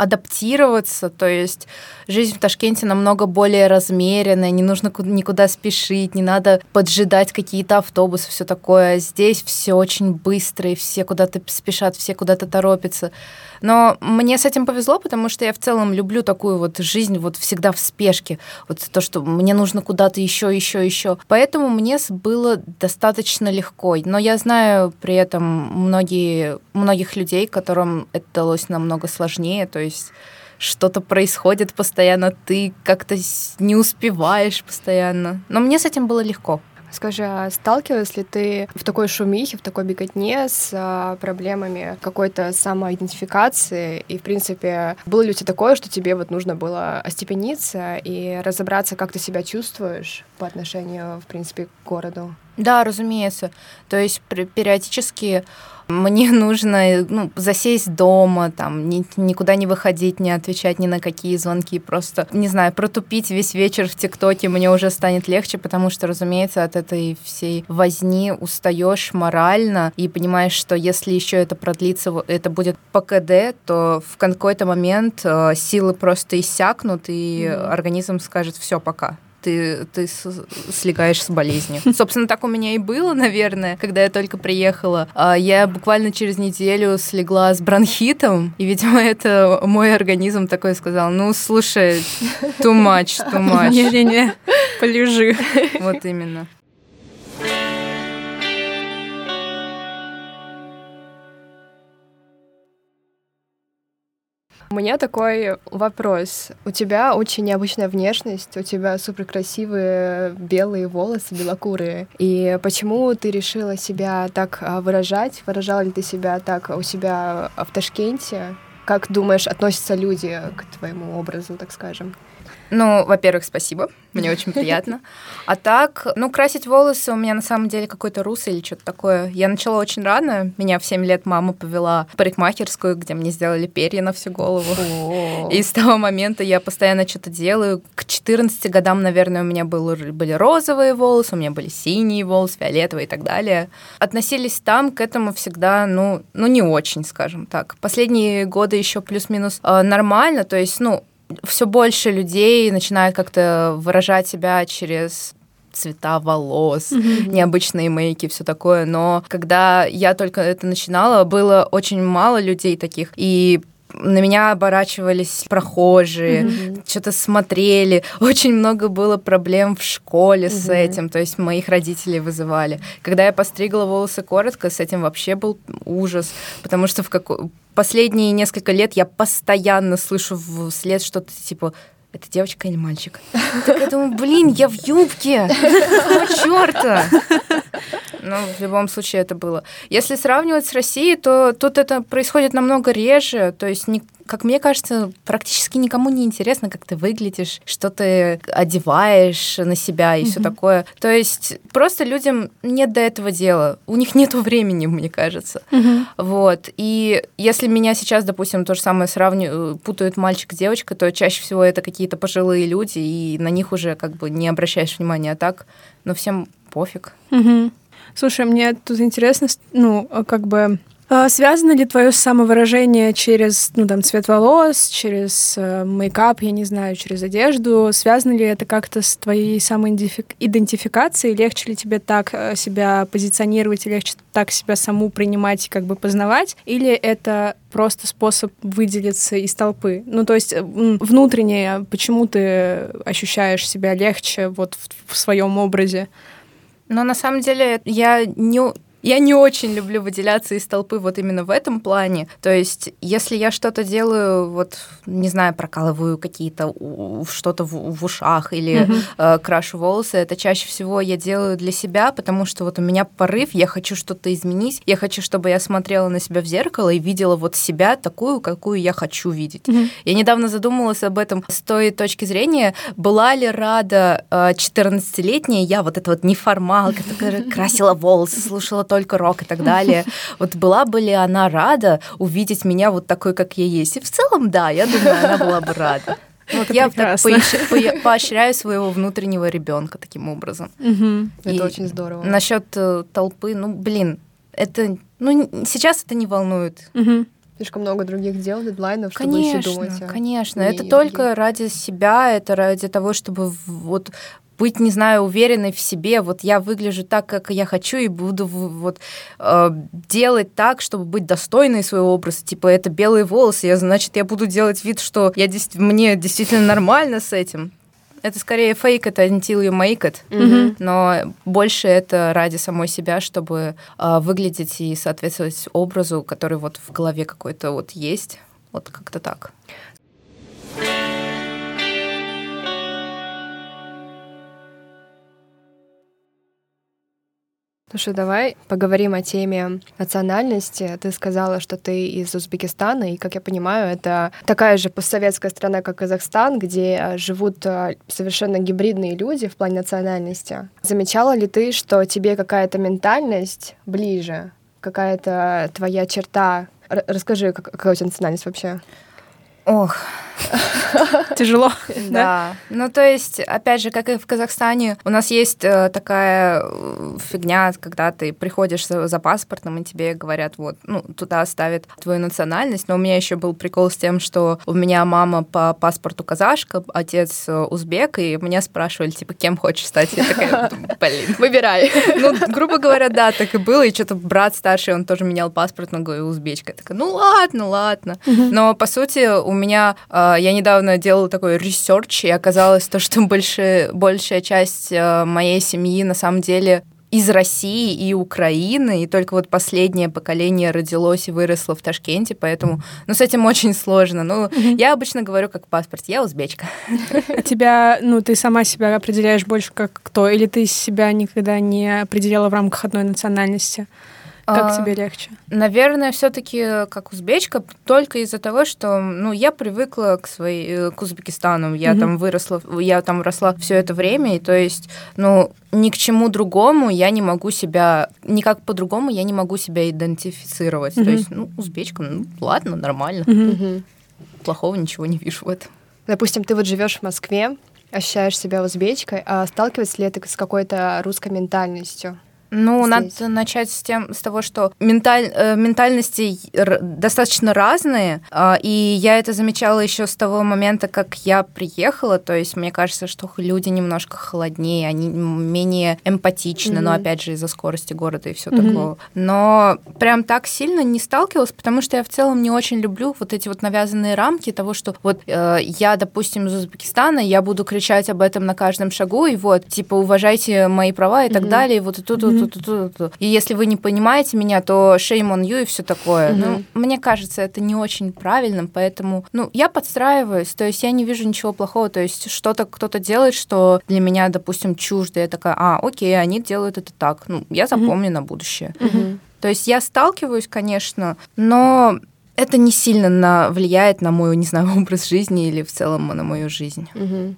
S5: адаптироваться, то есть жизнь в Ташкенте намного более размеренная, не нужно ку- никуда спешить, не надо поджидать какие-то автобусы, все такое. Здесь все очень быстро, и все куда-то спешат, все куда-то торопятся. Но мне с этим повезло, потому что я в целом люблю такую вот жизнь вот всегда в спешке. Вот то, что мне нужно куда-то еще, еще, еще. Поэтому мне было достаточно легко. Но я знаю при этом многие, многих людей, которым это далось намного сложнее. То есть что-то происходит постоянно, ты как-то не успеваешь постоянно. Но мне с этим было легко.
S2: Скажи, а сталкивалась ли ты в такой шумихе, в такой беготне с а, проблемами какой-то самоидентификации? И, в принципе, было ли у тебя такое, что тебе вот нужно было остепениться и разобраться, как ты себя чувствуешь по отношению, в принципе, к городу?
S5: Да, разумеется. То есть пер- периодически мне нужно ну, засесть дома, там, ни- никуда не выходить, не отвечать ни на какие звонки, просто, не знаю, протупить весь вечер в ТикТоке мне уже станет легче, потому что, разумеется, от этой всей возни устаешь морально и понимаешь, что если еще это продлится, это будет по КД, то в какой-то момент э, силы просто иссякнут, и
S2: Мгм.
S5: организм скажет все пока. Ты, ты слегаешь с болезнью. (laughs) Собственно, так у меня и было, наверное, когда я только приехала. А я буквально через неделю слегла с бронхитом, и, видимо, (laughs) это мой организм такой сказал, ну, слушай, too much, too much.
S3: Не-не-не, полежи.
S5: Вот именно.
S2: У меня такой вопрос. У тебя очень необычная внешность, у тебя супер красивые белые волосы, белокурые. И почему ты решила себя так а, выражать? Выражала ли ты себя так у себя в Ташкенте? Как думаешь, относятся люди к твоему образу, так скажем?
S5: Ну, во-первых, спасибо, мне (laughs) очень приятно. А так, ну, красить волосы у меня на самом деле какой-то рус или что-то такое. Я начала очень рано. Меня в 7 лет мама повела в парикмахерскую, где мне сделали перья на всю голову. (laughs) И с того момента я постоянно что-то делаю. К 14 годам, наверное, у меня были розовые волосы, у меня были синие волосы, фиолетовые и так далее. Относились там к этому всегда, ну, ну не очень, скажем так. Последние годы еще плюс-минус э, нормально, то есть, ну, все больше людей начинают как-то выражать себя через цвета волос, mm-hmm. необычные мейки, все такое. Но когда я только это начинала, было очень мало людей таких. И на меня оборачивались прохожие, mm-hmm. что-то смотрели. Очень много было проблем в школе mm-hmm. с этим, то есть моих родителей вызывали. Когда я постригла волосы коротко, с этим вообще был ужас, потому что в какой последние несколько лет я постоянно слышу вслед что-то типа это девочка или мальчик? Так я думаю, блин, я в юбке! Какого черта? Но в любом случае это было. Если сравнивать с Россией, то тут это происходит намного реже. То есть не, как мне кажется, практически никому не интересно, как ты выглядишь, что ты одеваешь на себя и mm-hmm. все такое. То есть просто людям нет до этого дела. У них нет времени, мне кажется. Mm-hmm. Вот. И если меня сейчас, допустим, то же самое сравнивают, путают мальчик с девочкой, то чаще всего это какие-то пожилые люди, и на них уже как бы не обращаешь внимания. А так, ну, всем пофиг.
S3: Mm-hmm. Слушай, мне тут интересно, ну, как бы а, связано ли твое самовыражение через, ну, там, цвет волос, через э, мейкап, я не знаю, через одежду? Связано ли это как-то с твоей самоидентификацией? Легче ли тебе так э, себя позиционировать, легче так себя саму принимать и как бы познавать? Или это просто способ выделиться из толпы? Ну, то есть внутренне, почему ты ощущаешь себя легче вот в, в своем образе?
S5: Но на самом деле я не я не очень люблю выделяться из толпы вот именно в этом плане. То есть, если я что-то делаю, вот, не знаю, прокалываю какие-то что-то в, в ушах или mm-hmm. э, крашу волосы, это чаще всего я делаю для себя, потому что вот у меня порыв, я хочу что-то изменить, я хочу, чтобы я смотрела на себя в зеркало и видела вот себя такую, какую я хочу видеть. Mm-hmm. Я недавно задумалась об этом с той точки зрения, была ли рада э, 14-летняя я, вот эта вот неформалка, которая красила волосы, слушала только рок и так далее. (laughs) Вот была бы ли она рада увидеть меня вот такой, как я есть? И в целом, да, я думаю, она была бы рада. Вот я прекрасно. так поощряю своего внутреннего ребенка таким образом.
S2: Угу. Это очень здорово.
S5: Насчет э, толпы, ну, блин, это, ну, сейчас это не волнует.
S2: Угу. Слишком много других дел, дедлайнов, чтобы
S5: конечно,
S2: еще думать.
S5: Конечно, это только ради себя, это ради того, чтобы вот быть, не знаю, уверенной в себе. Вот я выгляжу так, как я хочу, и буду вот э, делать так, чтобы быть достойной своего образа. Типа, это белые волосы, я, значит, я буду делать вид, что я, мне действительно нормально с этим. Это скорее фейк, это until you make it. Mm-hmm. Но больше это ради самой себя, чтобы э, выглядеть и соответствовать образу, который вот в голове какой-то вот есть. Вот как-то так.
S2: Слушай, давай поговорим о теме национальности. Ты сказала, что ты из Узбекистана, и, как я понимаю, это такая же постсоветская страна, как Казахстан, где а, живут а, совершенно гибридные люди в плане национальности. Замечала ли ты, что тебе какая-то ментальность ближе, какая-то твоя черта? Расскажи, какая у тебя национальность вообще?
S5: Ох, (laughs)
S3: Тяжело, да?
S5: Ну, то есть, опять же, как и в Казахстане, у нас есть э, такая э, фигня, когда ты приходишь за, паспортом, и тебе говорят, вот, ну, туда ставят твою национальность. Но у меня еще был прикол с тем, что у меня мама по паспорту казашка, отец э, узбек, и меня спрашивали, типа, кем хочешь стать? Я такая, блин. (laughs)
S2: Выбирай.
S5: Ну, грубо говоря, да, так и было. И что-то брат старший, он тоже менял паспорт, но говорю, узбечка. Я такая, ну ладно, ладно. Но, по сути, у меня... э, Я недавно делала такой research, и оказалось то, что больше, большая часть э, моей семьи на самом деле из России и Украины, и только вот последнее поколение родилось и выросло в Ташкенте, поэтому, ну, с этим очень сложно. Ну, я обычно говорю как паспорт, я узбечка.
S3: А (laughs) тебя, ну, ты сама себя определяешь больше как кто? Или ты себя никогда не определяла в рамках одной национальности? Как
S5: А,
S3: тебе легче?
S5: Наверное, все-таки как узбечка, только из-за того, что ну, я привыкла к своей э, к Узбекистану. Я
S3: Мгм.
S5: там выросла, я там росла все это время, и то есть, ну, ни к чему другому я не могу себя, никак по-другому я не могу себя идентифицировать.
S3: Мгм.
S5: То есть, ну, узбечка, ну, ладно, нормально.
S3: Мгм.
S5: Плохого ничего не вижу в этом.
S2: Допустим, ты вот живешь в Москве, ощущаешь себя узбечкой, а сталкиваешься ли ты с какой-то русской ментальностью?
S5: Ну,
S2: здесь?
S5: надо начать с тем, с того, что менталь, э, ментальности достаточно разные, а, и я это замечала еще с того момента, как я приехала. То есть мне кажется, что люди немножко холоднее, они менее эмпатичны, но
S2: Мгм.
S5: опять же из-за скорости города и все
S3: Мгм.
S5: такого. Но прям так сильно не сталкивалась, потому что я в целом не очень люблю вот эти вот навязанные рамки того, что вот э, я, допустим, из Узбекистана, я буду кричать об этом на каждом шагу, и вот, типа, уважайте мои права и так
S2: Мгм.
S5: далее, и вот и тут,
S3: Мгм.
S5: Тут, тут, тут, тут. И если вы не понимаете меня, то shame on you и все такое. Ну, мне кажется, это не очень правильным, поэтому, ну, я подстраиваюсь, то есть я не вижу ничего плохого, то есть что-то кто-то делает, что для меня, допустим, чуждо, я такая, а, окей, они делают это так, ну, я запомню на будущее. То есть я сталкиваюсь, конечно, но это не сильно на, влияет на мой, не знаю, (laughs) образ жизни или в целом на мою жизнь.
S2: Мгм.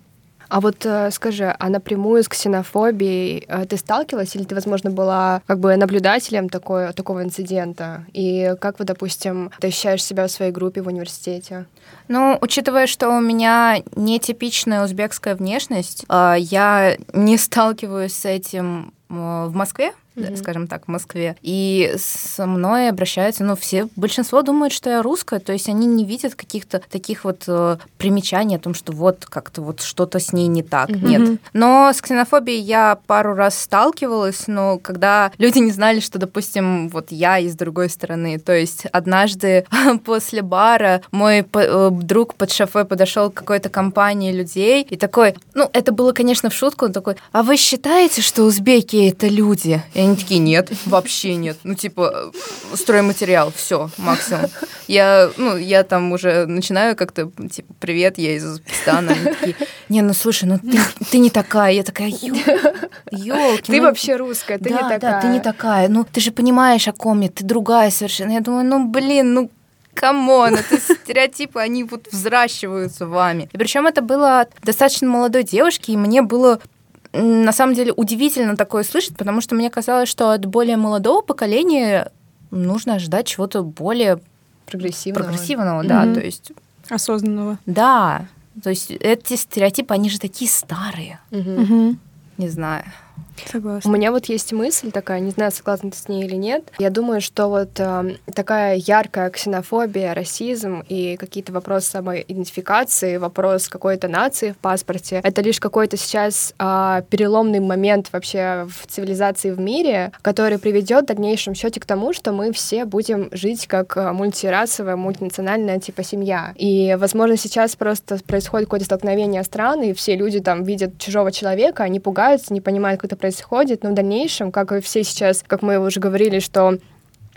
S2: А вот э, скажи, а напрямую с ксенофобией э, ты сталкивалась или ты, возможно, была как бы наблюдателем такой, такого инцидента? И как вы, допустим, ты ощущаешь себя в своей группе в университете?
S5: Ну, учитывая, что у меня нетипичная узбекская внешность, а, я не сталкиваюсь с этим э, в Москве,
S2: Мгм.
S5: скажем так, в Москве. И со мной обращаются, ну, все, большинство думают, что я русская, то есть они не видят каких-то таких вот э, примечаний о том, что вот как-то вот что-то с ней не так.
S2: Мгм.
S5: Нет. Но с ксенофобией я пару раз сталкивалась, но когда люди не знали, что, допустим, вот я из другой стороны. То есть однажды (laughs) после бара мой э, друг под шофе подошел к какой-то компании людей и такой, ну, это было, конечно, в шутку, он такой, а вы считаете, что узбеки это люди? И они такие, нет, вообще нет. Ну, типа, э, стройматериал, все, максимум. Я, ну, я там уже начинаю как-то, типа, привет, я из Узбекистана. Они такие, не, ну, слушай, ну, ты, ты не такая. Я такая, елки.
S2: Ты вообще русская, ты
S5: да,
S2: не такая.
S5: Да, ты не такая. Ну, ты же понимаешь, о ком я, ты другая совершенно. Я думаю, ну, блин, ну, come on, это стереотипы, они вот взращиваются вами. И причем это было от достаточно молодой девушки, и мне было на самом деле удивительно такое слышать, потому что мне казалось, что от более молодого поколения нужно ожидать чего-то более
S2: Прогрессивного.
S5: прогрессивного, да,
S3: Мгм.
S5: то есть,
S3: Осознанного.
S5: да, то есть эти стереотипы, они же такие старые.
S2: Мгм.
S5: не знаю.
S2: У
S3: Согласна.
S2: меня вот есть мысль такая, не знаю, согласна ты с ней или нет. Я думаю, что вот э, такая яркая ксенофобия, расизм и какие-то вопросы самоидентификации, вопрос какой-то нации в паспорте, это лишь какой-то сейчас а, переломный момент вообще в цивилизации в мире, который приведет в дальнейшем счете к тому, что мы все будем жить как а, мультирасовая, мультинациональная типа семья. И, возможно, сейчас просто происходит какое-то столкновение стран, и все люди там видят чужого человека, они пугаются, не понимают, как это происходит, но в дальнейшем, как и все сейчас, как мы уже говорили, что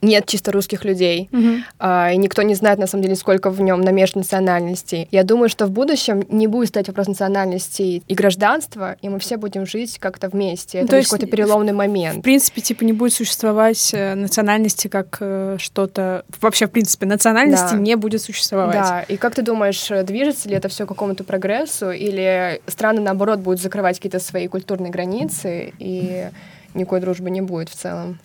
S2: нет чисто русских людей,
S3: Мгм.
S2: а, и никто не знает, на самом деле, сколько в нем намешано национальностей. Я думаю, что в будущем не будет стоять вопрос национальности и гражданства, и мы все будем жить как-то вместе.
S3: Ну,
S2: Это
S3: то
S2: лишь
S3: есть
S2: какой-то переломный
S3: В
S2: момент.
S3: принципе, типа, не будет существовать э, национальности как э, что-то... Вообще, в принципе, национальности
S2: Да.
S3: не будет существовать.
S2: Да, и как ты думаешь, э, движется ли это все к какому-то прогрессу, или страны, наоборот, будут закрывать какие-то свои культурные границы, и никакой дружбы не будет в целом?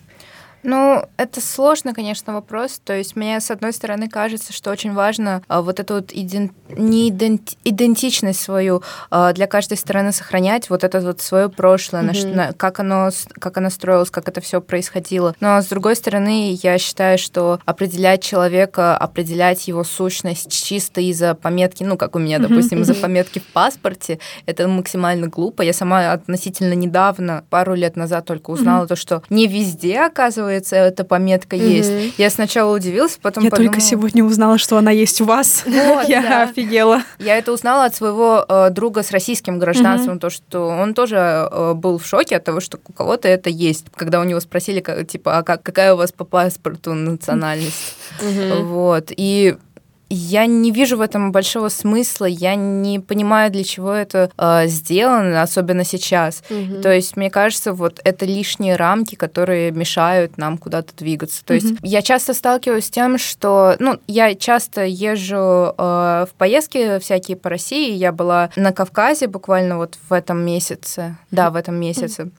S5: Ну, это сложно, конечно, вопрос. То есть мне, с одной стороны, кажется, что очень важно а, вот эту вот иден... не иденти... идентичность свою а, для каждой стороны сохранять, вот это вот свое прошлое, mm-hmm. на, как, оно, как оно строилось, как это все происходило. Но, с другой стороны, я считаю, что определять человека, определять его сущность чисто из-за пометки, ну, как у меня, допустим, mm-hmm. из-за пометки в паспорте, это максимально глупо. Я сама относительно недавно, пару лет назад только узнала mm-hmm. то, что не везде, оказывается, оказывается, эта пометка mm-hmm. есть. Я сначала удивилась, потом
S3: Я
S5: подумала...
S3: только сегодня узнала, что она есть у вас. (laughs) Вот, Я да. офигела.
S5: Я это узнала от своего э, друга с российским гражданством, mm-hmm. то, что он тоже э, был в шоке от того, что у кого-то это есть. Когда у него спросили, как, типа, а как, какая у вас по паспорту национальность? Mm-hmm. Вот. И я не вижу в этом большого смысла, я не понимаю, для чего это э, сделано, особенно сейчас. Угу. То есть, мне кажется, вот это лишние рамки, которые мешают нам куда-то двигаться. То угу. есть, я часто сталкиваюсь с тем, что, ну, я часто езжу э, в поездки всякие по России. Я была на Кавказе буквально вот в этом месяце, да, в этом месяце.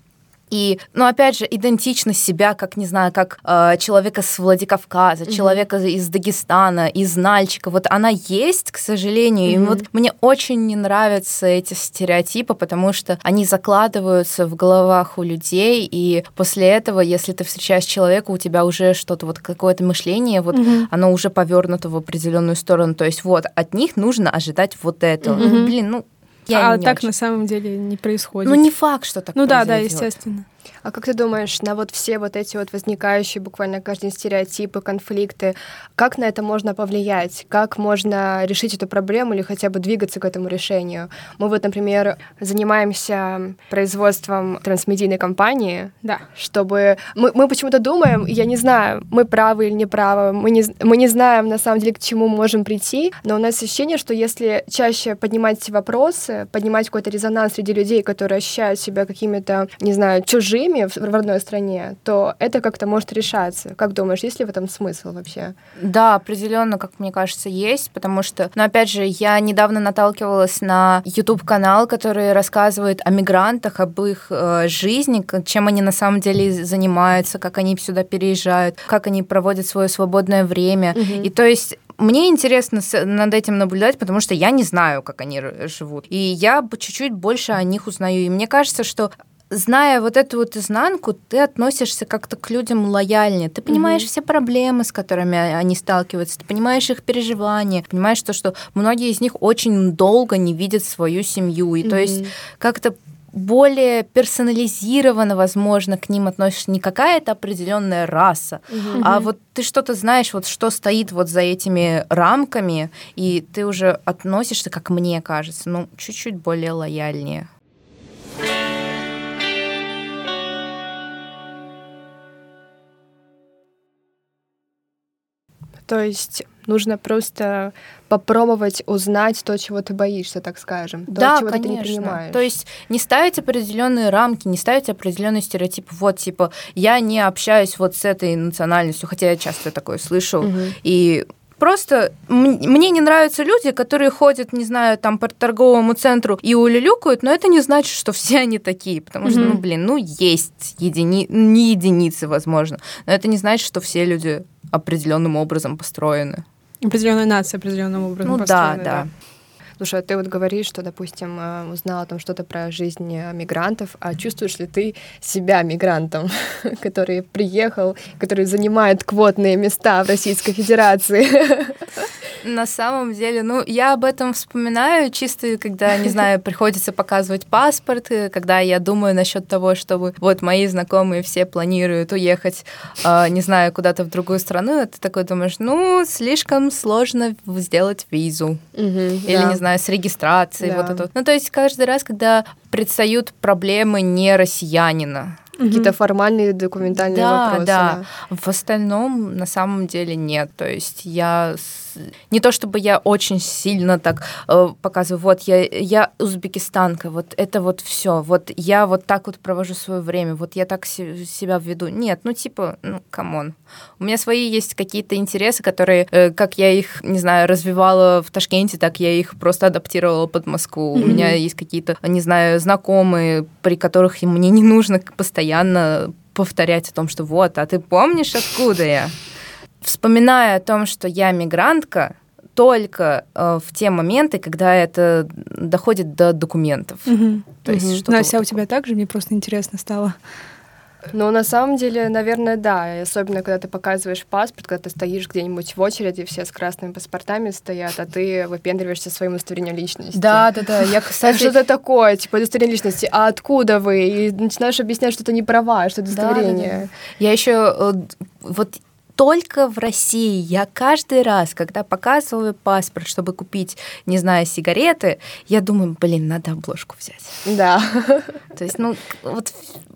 S5: И, ну, опять же, идентичность себя, как, не знаю, как э, человека с Владикавказа, mm-hmm. человека из Дагестана, из Нальчика, вот она есть, к сожалению. Mm-hmm. И вот мне очень не нравятся эти стереотипы, потому что они закладываются в головах у людей, и после этого, если ты встречаешь человека, у тебя уже что-то, вот какое-то мышление, вот mm-hmm. оно уже повернуто в определенную сторону. То есть вот от них нужно ожидать вот этого. Mm-hmm. Блин, ну
S3: я а так очень. на самом деле не происходит.
S5: Ну, не факт, что так
S3: Ну да, да, естественно.
S2: А как ты думаешь, на вот все вот эти вот возникающие буквально каждый день стереотипы, конфликты, как на это можно повлиять? Как можно решить эту проблему или хотя бы двигаться к этому решению? Мы вот, например, занимаемся производством трансмедийной компании,
S3: да.
S2: чтобы... Мы, мы почему-то думаем, я не знаю, мы правы или не правы, мы не, мы не знаем на самом деле, к чему можем прийти, но у нас ощущение, что если чаще поднимать эти вопросы, поднимать какой-то резонанс среди людей, которые ощущают себя какими-то, не знаю, чужими, семьи в родной стране, то это как-то может решаться. Как думаешь, есть ли в этом смысл вообще?
S5: Да, определенно, как мне кажется, есть, потому что, но опять же, я недавно наталкивалась на YouTube-канал, который рассказывает о мигрантах, об их э, жизни, чем они на самом деле занимаются, как они сюда переезжают, как они проводят свое свободное время. Угу. И то есть мне интересно над этим наблюдать, потому что я не знаю, как они живут. И я чуть-чуть больше о них узнаю. И мне кажется, что зная вот эту вот изнанку, ты относишься как-то к людям лояльнее. Ты понимаешь mm-hmm. все проблемы, с которыми они сталкиваются, ты понимаешь их переживания, понимаешь то, что многие из них очень долго не видят свою семью. И mm-hmm. то есть как-то более персонализированно, возможно, к ним относишься не какая-то определенная раса, mm-hmm. а вот ты что-то знаешь, вот что стоит вот за этими рамками, и ты уже относишься, как мне кажется, ну, чуть-чуть более лояльнее.
S2: То есть нужно просто попробовать узнать то, чего ты боишься, так скажем, то,
S5: да,
S2: чего
S5: конечно.
S2: ты не принимаешь.
S5: То есть не ставить определенные рамки, не ставить определенный стереотип. Вот, типа, я не общаюсь вот с этой национальностью, хотя я часто такое слышу. Угу. И просто мне не нравятся люди, которые ходят, не знаю, там по торговому центру и улюлюкают, но это не значит, что (laughs) все они такие, потому что, ну, блин, ну, есть едини... не единицы, возможно, но это не значит, что все люди определенным образом построены.
S3: Определенная нация определенным образом
S5: ну,
S3: построена.
S5: Да, да.
S2: Слушай, а ты вот говоришь, что, допустим, э, узнала там что-то про жизнь э, мигрантов, а чувствуешь ли ты себя мигрантом, (laughs) который приехал, который занимает квотные места в Российской Федерации? (laughs)
S5: На самом деле, ну, я об этом вспоминаю чисто, когда, не (laughs) знаю, приходится показывать паспорт, э, когда я думаю насчет того, чтобы вот мои знакомые все планируют уехать, не знаю, куда-то в другую страну, ты такой думаешь, ну, слишком сложно сделать визу. Или, не знаю, знаю, с регистрацией, да. вот это. Ну, то есть каждый раз, когда предстают проблемы не россиянина,
S2: Какие-то формальные документальные
S5: да,
S2: вопросы.
S5: Да, да. В остальном на самом деле нет. То есть я не то чтобы я очень сильно так э, показываю, вот я, я узбекистанка, вот это вот все, вот я вот так вот провожу свое время, вот я так си- себя веду. Нет, ну типа, ну come on. У меня свои есть какие-то интересы, которые, э, как я их, не знаю, развивала в Ташкенте, так я их просто адаптировала под Москву. Mm-hmm. У меня есть какие-то, не знаю, знакомые, при которых мне не нужно постоянно повторять о том, что вот, а ты помнишь, откуда я? Вспоминая о том, что я мигрантка, только э, в те моменты, когда это доходит до документов.
S3: Угу.
S5: То есть
S3: угу.
S5: что-то
S3: Настя,
S5: вот
S3: у тебя также? Мне просто интересно стало.
S2: Ну, на самом деле, наверное, да. И особенно, когда ты показываешь паспорт, когда ты стоишь где-нибудь в очереди, все с красными паспортами стоят, а ты выпендриваешься своим удостоверением личности.
S5: Да, да, да. Я,
S2: А (laughs)
S5: кстати,
S2: Что-то такое, типа удостоверение личности. А откуда вы? И начинаешь объяснять, что это не права, что это
S5: Да, да, да.
S2: удостоверение.
S5: Я еще вот только в России я каждый раз, когда показываю паспорт, чтобы купить, не знаю, сигареты, я думаю, блин, надо обложку взять.
S2: Да.
S5: То есть, ну, вот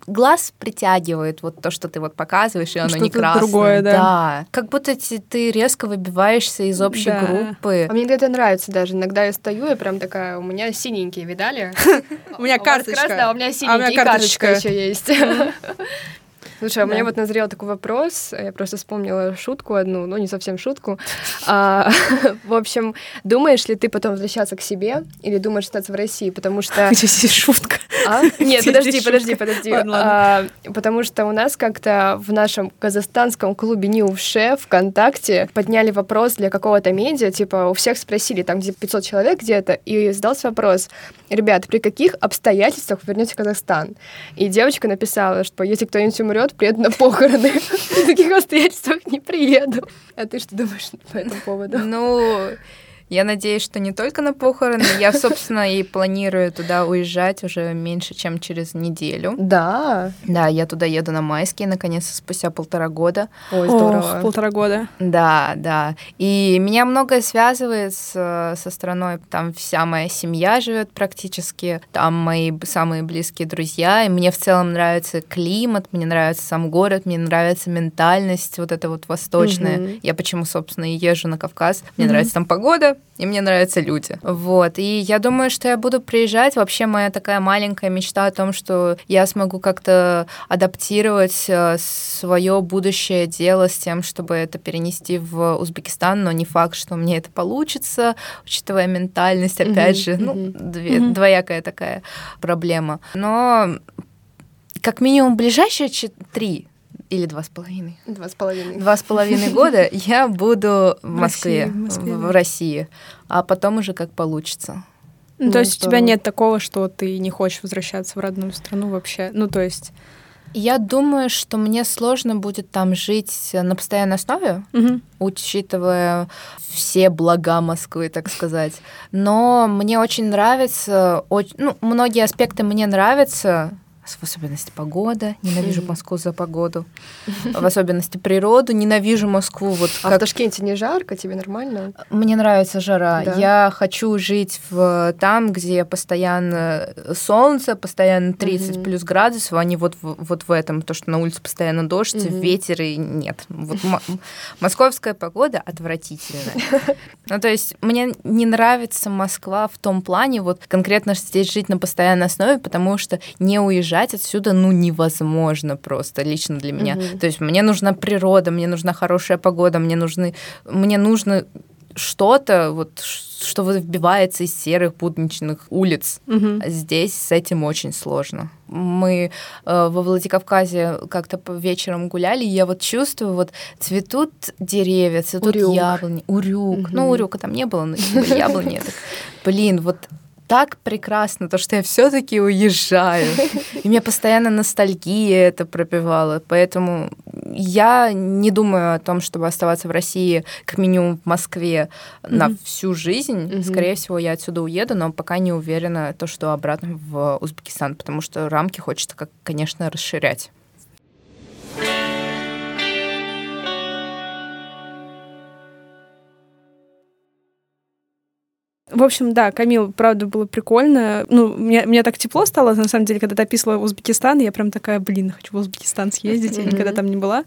S5: глаз притягивает вот то, что ты вот показываешь, и оно не
S3: Что-то
S5: красное.
S3: другое, да.
S5: Как будто ты резко выбиваешься из общей
S3: Да.
S5: группы.
S2: А мне это нравится даже. Иногда я стою и прям такая, у меня синенькие, видали? (laughs)
S3: У меня
S2: А
S3: карточка.
S2: а у меня синенькие,
S3: карточка
S2: еще есть. (laughs) Слушай, а
S3: Да.
S2: мне вот назрел такой вопрос. Я просто вспомнила шутку одну, ну не совсем шутку. (laughs) А, (laughs) в общем, думаешь ли ты потом возвращаться к себе или думаешь остаться в России? Потому что... (laughs)
S3: Здесь шутка?
S2: А? (laughs) Нет, подожди, подожди, подожди.
S3: Ладно.
S2: А, потому что у нас как-то в нашем казахстанском клубе Ньюше ВКонтакте подняли вопрос для какого-то медиа, типа у всех спросили, там где 500 человек где-то, и задался вопрос, ребят, при каких обстоятельствах вы вернете в Казахстан? И девочка написала, что если кто-нибудь умрет, приеду на похороны. (laughs) При таких обстоятельствах не приеду. А ты что думаешь по этому поводу?
S5: Ну, я надеюсь, что не только на похороны. Я, собственно, и планирую туда уезжать уже меньше, чем через неделю.
S2: Да.
S5: Да, я туда еду на майские, наконец, спустя полтора года.
S2: Ой,
S3: Ох,
S2: здорово.
S3: полтора года.
S5: Да, да. И меня многое связывает с, со страной. Там вся моя семья живет практически, там мои самые близкие друзья. И мне в целом нравится климат, мне нравится сам город, мне нравится ментальность вот эта вот восточная.
S2: Мгм.
S5: Я почему, собственно, и езжу на Кавказ. Мне
S3: Мгм.
S5: нравится там погода, и мне нравятся люди. Вот. И я думаю, что я буду приезжать. Вообще моя такая маленькая мечта о том, что я смогу как-то адаптировать свое будущее дело с тем, чтобы это перенести в Узбекистан, но не факт, что мне это получится, учитывая ментальность, опять
S2: Мгм,
S5: же, ну,
S2: мгм.
S5: две- двоякая такая проблема. Но как минимум ближайшие три или два с половиной
S2: Два с половиной.
S5: два с половиной года я буду в Москве,
S3: в.
S5: России, а потом уже как получится.
S3: Ну,
S2: Ну,
S3: то есть у тебя нет такого, что ты не хочешь возвращаться в родную страну вообще? Ну, то есть...
S5: Я думаю, что мне сложно будет там жить на постоянной основе,
S3: Мгм.
S5: учитывая все блага Москвы, так сказать. Но мне очень нравится, оч- ну, многие аспекты мне нравятся, в особенности погода. Ненавижу
S2: Мгм.
S5: Москву за погоду. В особенности природу. Ненавижу Москву. Вот
S2: А в
S5: как
S2: Ташкенте не жарко, тебе нормально?
S5: Мне нравится жара.
S2: Да?
S5: Я хочу жить в там, где постоянно солнце, постоянно 30
S2: Мгм.
S5: плюс градусов, а не вот вот в этом, то, что на улице постоянно дождь, ветер и нет. Вот мо- московская погода отвратительная. (laughs) Ну, то есть мне не нравится Москва в том плане, вот конкретно здесь жить на постоянной основе, потому что не уезжать отсюда, ну, невозможно просто лично для меня.
S2: Мгм.
S5: То есть мне нужна природа, мне нужна хорошая погода, мне нужны, мне нужно что-то, вот, что выбивается из серых будничных улиц.
S3: Мгм.
S5: Здесь с этим очень сложно. Мы э, во Владикавказе как-то вечером гуляли, и я вот чувствую, вот цветут деревья, цветут
S2: Урюк.
S5: яблони, урюк.
S2: Мгм.
S5: Ну, урюка там не было, но типа яблони. Блин, вот так прекрасно, то, что я все-таки уезжаю. (laughs) И мне постоянно ностальгия это пропивала. Поэтому я не думаю о том, чтобы оставаться в России, как минимум в Москве, на
S3: Мгм.
S5: всю жизнь.
S2: Мгм.
S5: Скорее всего, я отсюда уеду, но пока не уверена, то, что обратно в Узбекистан, потому что рамки хочется, как, конечно, расширять.
S3: В общем, да, Камил, правда, было прикольно. Ну, мне, мне так тепло стало, на самом деле, когда ты описывала Узбекистан, и я прям такая, блин, хочу в Узбекистан съездить, я никогда там не была.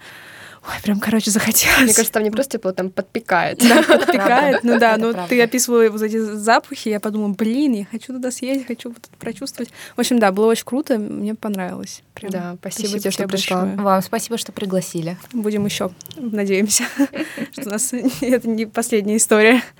S3: Ой, прям, короче, захотелось.
S2: Мне кажется, там не просто тепло, там подпекает.
S3: Да, (laughs) подпекает. Ну да, ну ты описывала вот эти запахи, я подумала, блин, я хочу туда съездить, хочу вот это прочувствовать. В общем, да, было очень круто, мне понравилось. Прям.
S2: Да, спасибо тебе, что пришла.
S3: большое.
S5: Вам спасибо, что пригласили.
S3: Будем еще, надеемся, (laughs) (laughs) что у нас это не последняя история.